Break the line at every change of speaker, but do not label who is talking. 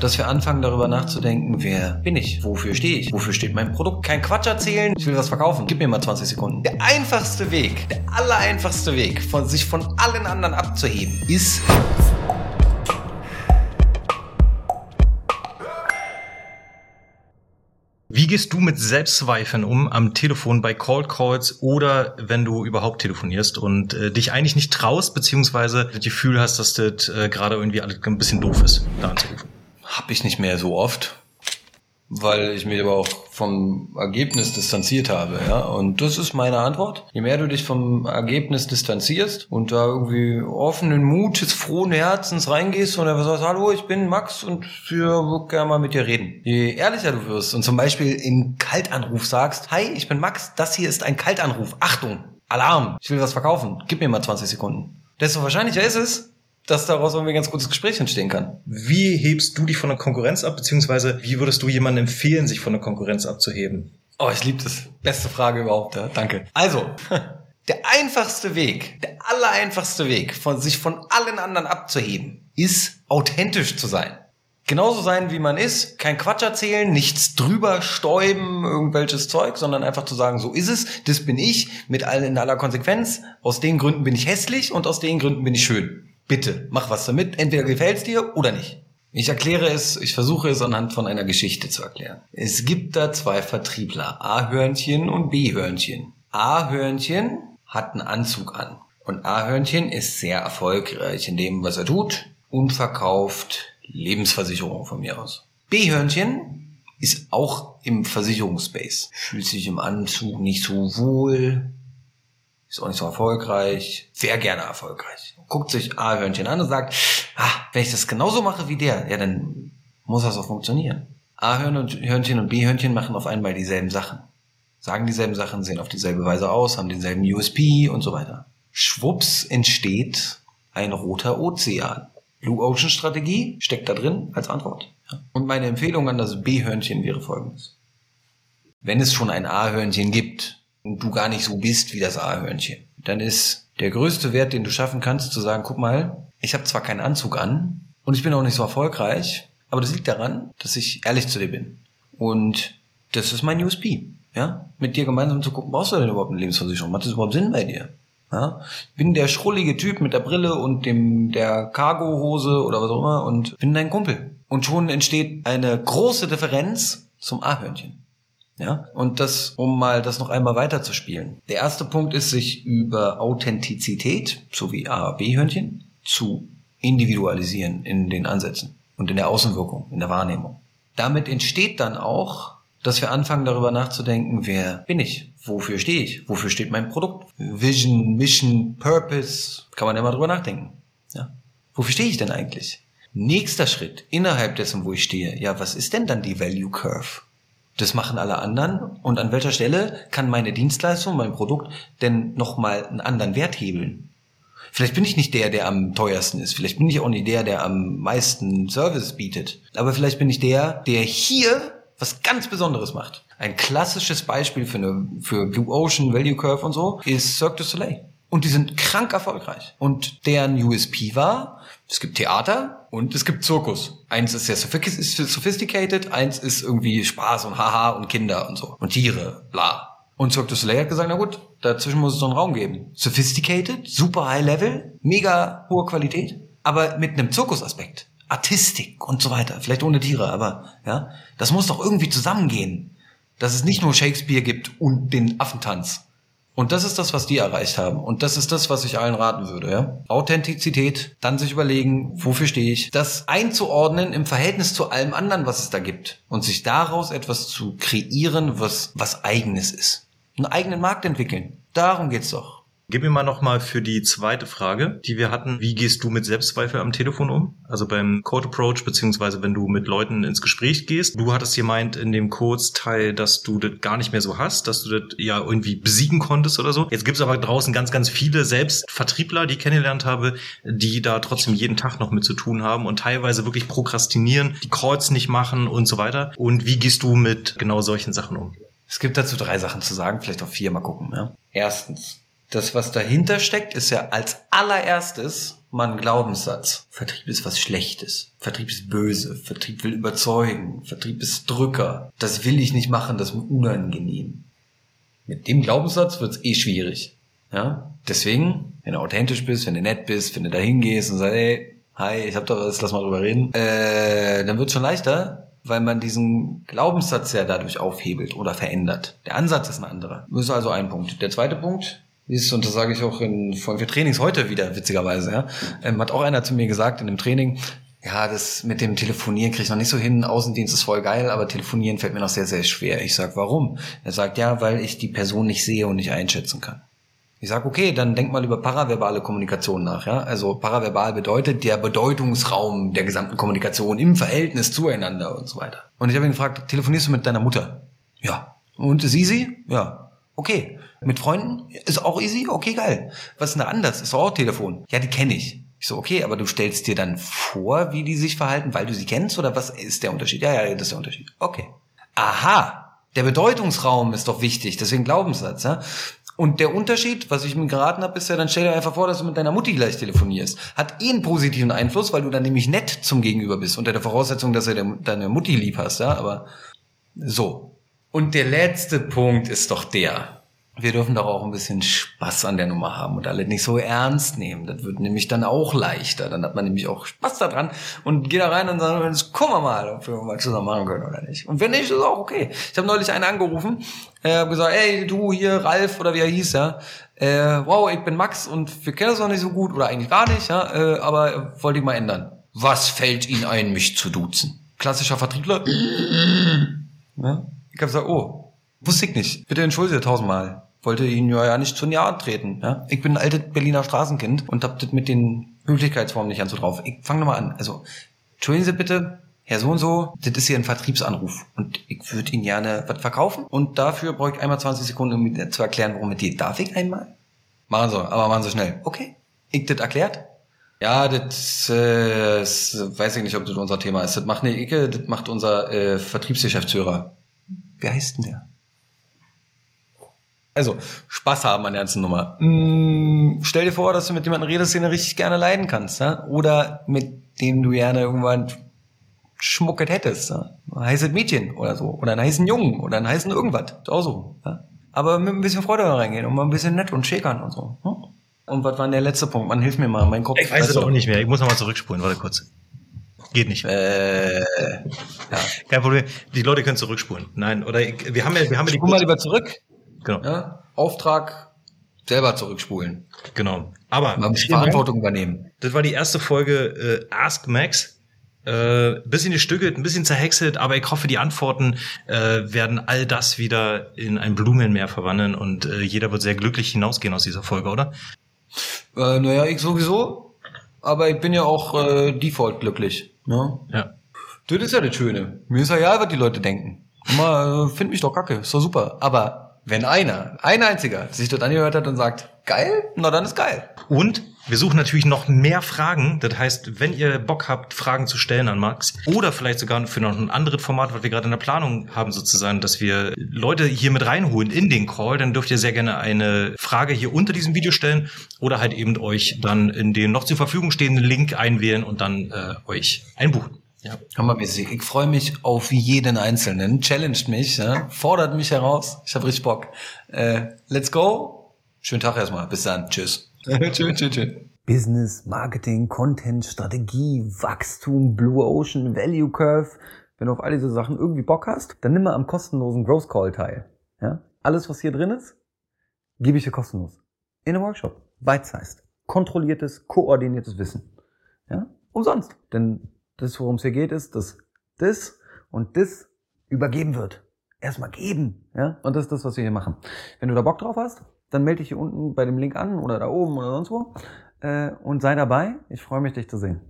dass wir anfangen darüber nachzudenken, wer bin ich? Wofür stehe ich? Wofür steht mein Produkt? Kein Quatsch erzählen, ich will was verkaufen. Gib mir mal 20 Sekunden. Der einfachste Weg, der allereinfachste Weg, von sich von allen anderen abzuheben, ist
Wie gehst du mit Selbstzweifeln um am Telefon bei Cold Calls oder wenn du überhaupt telefonierst und äh, dich eigentlich nicht traust, beziehungsweise das Gefühl hast, dass das äh, gerade irgendwie alles ein bisschen doof ist, da anzurufen?
Hab ich nicht mehr so oft weil ich mich aber auch vom Ergebnis distanziert habe, ja. Und das ist meine Antwort. Je mehr du dich vom Ergebnis distanzierst und da irgendwie offenen Mutes, frohen Herzens reingehst und einfach sagst, hallo, ich bin Max und wir gerne mal mit dir reden. Je ehrlicher du wirst und zum Beispiel in Kaltanruf sagst, hi, ich bin Max, das hier ist ein Kaltanruf. Achtung, Alarm, ich will was verkaufen. Gib mir mal 20 Sekunden. Desto wahrscheinlicher ist es, dass daraus irgendwie ein ganz gutes Gespräch entstehen kann.
Wie hebst du dich von der Konkurrenz ab, beziehungsweise wie würdest du jemandem empfehlen, sich von der Konkurrenz abzuheben?
Oh, ich liebe das. Beste Frage überhaupt, ja. Danke. Also, der einfachste Weg, der allereinfachste Weg, von sich von allen anderen abzuheben, ist authentisch zu sein. Genauso sein, wie man ist, kein Quatsch erzählen, nichts drüber stäuben, irgendwelches Zeug, sondern einfach zu sagen, so ist es, das bin ich, mit allen in aller Konsequenz. Aus den Gründen bin ich hässlich und aus den Gründen bin ich schön. Bitte, mach was damit. Entweder gefällt's dir oder nicht. Ich erkläre es, ich versuche es anhand von einer Geschichte zu erklären. Es gibt da zwei Vertriebler, A-Hörnchen und B-Hörnchen. A-Hörnchen hat einen Anzug an. Und A-Hörnchen ist sehr erfolgreich in dem, was er tut und verkauft Lebensversicherung von mir aus. B-Hörnchen ist auch im Versicherungsspace. Fühlt sich im Anzug nicht so wohl, ist auch nicht so erfolgreich, sehr gerne erfolgreich guckt sich A-Hörnchen an und sagt, ah, wenn ich das genauso mache wie der, ja, dann muss das auch funktionieren. A-Hörnchen und B-Hörnchen machen auf einmal dieselben Sachen. Sagen dieselben Sachen, sehen auf dieselbe Weise aus, haben denselben USP und so weiter. Schwupps entsteht ein roter Ozean. Blue Ocean Strategie steckt da drin als Antwort. Und meine Empfehlung an das B-Hörnchen wäre folgendes. Wenn es schon ein A-Hörnchen gibt und du gar nicht so bist wie das A-Hörnchen, dann ist der größte Wert, den du schaffen kannst, zu sagen, guck mal, ich habe zwar keinen Anzug an und ich bin auch nicht so erfolgreich, aber das liegt daran, dass ich ehrlich zu dir bin. Und das ist mein USP. Ja? Mit dir gemeinsam zu gucken, brauchst du denn überhaupt eine Lebensversicherung? Macht das überhaupt Sinn bei dir? Ja? Bin der schrullige Typ mit der Brille und dem der Cargo-Hose oder was auch immer und bin dein Kumpel. Und schon entsteht eine große Differenz zum A-Hörnchen. Ja, und das, um mal das noch einmal weiterzuspielen. Der erste Punkt ist, sich über Authentizität, so wie A, B-Hörnchen, zu individualisieren in den Ansätzen und in der Außenwirkung, in der Wahrnehmung. Damit entsteht dann auch, dass wir anfangen darüber nachzudenken, wer bin ich? Wofür stehe ich? Wofür steht mein Produkt? Vision, Mission, Purpose, kann man ja mal drüber nachdenken. Ja. Wofür stehe ich denn eigentlich? Nächster Schritt innerhalb dessen, wo ich stehe. Ja, was ist denn dann die Value Curve? Das machen alle anderen. Und an welcher Stelle kann meine Dienstleistung, mein Produkt denn nochmal einen anderen Wert hebeln? Vielleicht bin ich nicht der, der am teuersten ist. Vielleicht bin ich auch nicht der, der am meisten Service bietet. Aber vielleicht bin ich der, der hier was ganz Besonderes macht. Ein klassisches Beispiel für, eine, für Blue Ocean, Value Curve und so ist Cirque du Soleil. Und die sind krank erfolgreich. Und deren USP war, es gibt Theater und es gibt Zirkus. Eins ist sehr sophisticated, eins ist irgendwie Spaß und Haha und Kinder und so. Und Tiere, bla. Und Cirque du Soleil hat gesagt, na gut, dazwischen muss es so einen Raum geben. Sophisticated, super high level, mega hohe Qualität, aber mit einem Zirkusaspekt. Artistik und so weiter. Vielleicht ohne Tiere, aber ja, das muss doch irgendwie zusammengehen. Dass es nicht nur Shakespeare gibt und den Affentanz, und das ist das, was die erreicht haben. Und das ist das, was ich allen raten würde. Ja? Authentizität, dann sich überlegen, wofür stehe ich, das einzuordnen im Verhältnis zu allem anderen, was es da gibt. Und sich daraus etwas zu kreieren, was, was eigenes ist. Einen eigenen Markt entwickeln. Darum geht's doch.
Gib mir mal nochmal für die zweite Frage, die wir hatten. Wie gehst du mit Selbstzweifel am Telefon um? Also beim Code Approach, beziehungsweise wenn du mit Leuten ins Gespräch gehst. Du hattest gemeint in dem Kurzteil, dass du das gar nicht mehr so hast, dass du das ja irgendwie besiegen konntest oder so. Jetzt gibt es aber draußen ganz, ganz viele Selbstvertriebler, die ich kennengelernt habe, die da trotzdem jeden Tag noch mit zu tun haben und teilweise wirklich prokrastinieren, die Calls nicht machen und so weiter. Und wie gehst du mit genau solchen Sachen um?
Es gibt dazu drei Sachen zu sagen, vielleicht auch vier, mal gucken. Ja? Erstens, das, was dahinter steckt, ist ja als allererstes mal einen Glaubenssatz. Vertrieb ist was Schlechtes. Vertrieb ist böse. Vertrieb will überzeugen. Vertrieb ist Drücker. Das will ich nicht machen, das ist mir unangenehm. Mit dem Glaubenssatz wird's eh schwierig. Ja? Deswegen, wenn du authentisch bist, wenn du nett bist, wenn du da hingehst und sagst, ey, hi, ich hab da was, lass mal drüber reden, äh, dann wird's schon leichter, weil man diesen Glaubenssatz ja dadurch aufhebelt oder verändert. Der Ansatz ist ein anderer. Das ist also ein Punkt. Der zweite Punkt ist, und das sage ich auch in Folge Trainings heute wieder, witzigerweise, ja, ähm, hat auch einer zu mir gesagt in dem Training, ja, das mit dem Telefonieren kriege ich noch nicht so hin. Außendienst ist voll geil, aber Telefonieren fällt mir noch sehr, sehr schwer. Ich sag, warum? Er sagt, ja, weil ich die Person nicht sehe und nicht einschätzen kann. Ich sag, okay, dann denk mal über paraverbale Kommunikation nach. Ja? Also paraverbal bedeutet der Bedeutungsraum der gesamten Kommunikation im Verhältnis zueinander und so weiter. Und ich habe ihn gefragt, telefonierst du mit deiner Mutter? Ja. Und ist easy? Ja. Okay. Mit Freunden? Ist auch easy? Okay, geil. Was ist denn da anders? Ist auch Telefon. Ja, die kenne ich. Ich so, okay, aber du stellst dir dann vor, wie die sich verhalten, weil du sie kennst oder was ist der Unterschied? Ja, ja, das ist der Unterschied. Okay. Aha, der Bedeutungsraum ist doch wichtig, deswegen Glaubenssatz. Ja? Und der Unterschied, was ich mir geraten habe, ist ja, dann stell dir einfach vor, dass du mit deiner Mutti gleich telefonierst. Hat eh einen positiven Einfluss, weil du dann nämlich nett zum Gegenüber bist, unter der Voraussetzung, dass du deine Mutti lieb hast, ja, aber so. Und der letzte Punkt ist doch der, wir dürfen doch auch ein bisschen Spaß an der Nummer haben und alle nicht so ernst nehmen. Das wird nämlich dann auch leichter. Dann hat man nämlich auch Spaß daran und geht da rein und sagt, gucken wir mal, ob wir mal zusammen machen können oder nicht. Und wenn nicht, ist auch okay. Ich habe neulich einen angerufen, äh, habe gesagt, ey, du hier, Ralf oder wie er hieß, ja, äh, wow, ich bin Max und wir kennen uns noch nicht so gut oder eigentlich gar nicht, ja, äh, aber wollte ich mal ändern. Was fällt Ihnen ein, mich zu duzen? Klassischer Vertriebler. ja? Ich habe gesagt, oh, wusste ich nicht. Bitte entschuldige tausendmal wollte ihn ja nicht zu nahe treten. Ja? Ich bin ein altes Berliner Straßenkind und hab das mit den Höflichkeitsformen nicht ganz so drauf. Ich fange nochmal an. Also, entschuldigen Sie bitte, Herr so und so, das ist hier ein Vertriebsanruf und ich würde Ihnen gerne was verkaufen und dafür brauche ich einmal 20 Sekunden, um mir zu erklären, worum es geht. Darf ich einmal? Machen Sie, aber machen Sie schnell. Okay. Ich das erklärt? Ja, das, äh, das weiß ich nicht, ob das unser Thema ist. Das macht eine Icke, das macht unser äh, Vertriebsgeschäftsführer. Wer heißt denn der? Also, Spaß haben an der ganzen Nummer. Mm, stell dir vor, dass du mit jemandem redest, den du richtig gerne leiden kannst, ja? Oder mit dem du gerne irgendwann schmucket hättest, ja? Ein heißes Mädchen oder so. Oder einen heißen Jungen oder einen heißen irgendwas. Auch so. Ja? Aber mit ein bisschen Freude reingehen und mal ein bisschen nett und schäkern und so. Hm? Und was war denn der letzte Punkt? Man hilft mir mal, mein Kopf.
Ich weiß es auch nicht mehr. Ich muss nochmal zurückspulen. Warte kurz. Geht nicht.
Äh, ja.
Kein Problem. Die Leute können zurückspulen. Nein, oder ich, wir haben ja, wir haben ja die.
Spul mal lieber zurück.
Genau.
Ja? Auftrag selber zurückspulen.
Genau. Aber
Man muss Verantwortung übernehmen.
das war die erste Folge äh, Ask Max. Äh, bisschen gestückelt, ein bisschen zerhäckselt, aber ich hoffe, die Antworten äh, werden all das wieder in ein Blumenmeer verwandeln und äh, jeder wird sehr glücklich hinausgehen aus dieser Folge, oder?
Äh, naja, ich sowieso. Aber ich bin ja auch äh, default glücklich. Ne?
Ja.
Das ist ja das Schöne. Mir ist ja egal, was die Leute denken. Mal, äh, find mich doch kacke, ist doch super. Aber wenn einer, ein einziger, sich dort angehört hat und sagt, geil, na dann ist geil.
Und wir suchen natürlich noch mehr Fragen. Das heißt, wenn ihr Bock habt, Fragen zu stellen an Max oder vielleicht sogar für noch ein anderes Format, was wir gerade in der Planung haben, sozusagen, dass wir Leute hier mit reinholen in den Call, dann dürft ihr sehr gerne eine Frage hier unter diesem Video stellen oder halt eben euch dann in den noch zur Verfügung stehenden Link einwählen und dann äh, euch einbuchen.
Ja. Hammermäßig. Ich freue mich auf jeden Einzelnen. Challenged mich, ja? fordert mich heraus. Ich habe richtig Bock. Äh, let's go. Schönen Tag erstmal. Bis dann. Tschüss. tschüss, tschüss, tschüss. Business, Marketing, Content, Strategie, Wachstum, Blue Ocean, Value Curve. Wenn du auf all diese Sachen irgendwie Bock hast, dann nimm mal am kostenlosen Growth Call teil. Ja? Alles, was hier drin ist, gebe ich dir kostenlos. In einem Workshop. Bite-sized. Kontrolliertes, koordiniertes Wissen. Ja? Umsonst. Denn das, worum es hier geht, ist, dass das und das übergeben wird. Erstmal geben. Ja? Und das ist das, was wir hier machen. Wenn du da Bock drauf hast, dann melde dich hier unten bei dem Link an oder da oben oder sonst wo äh, und sei dabei. Ich freue mich, dich zu sehen.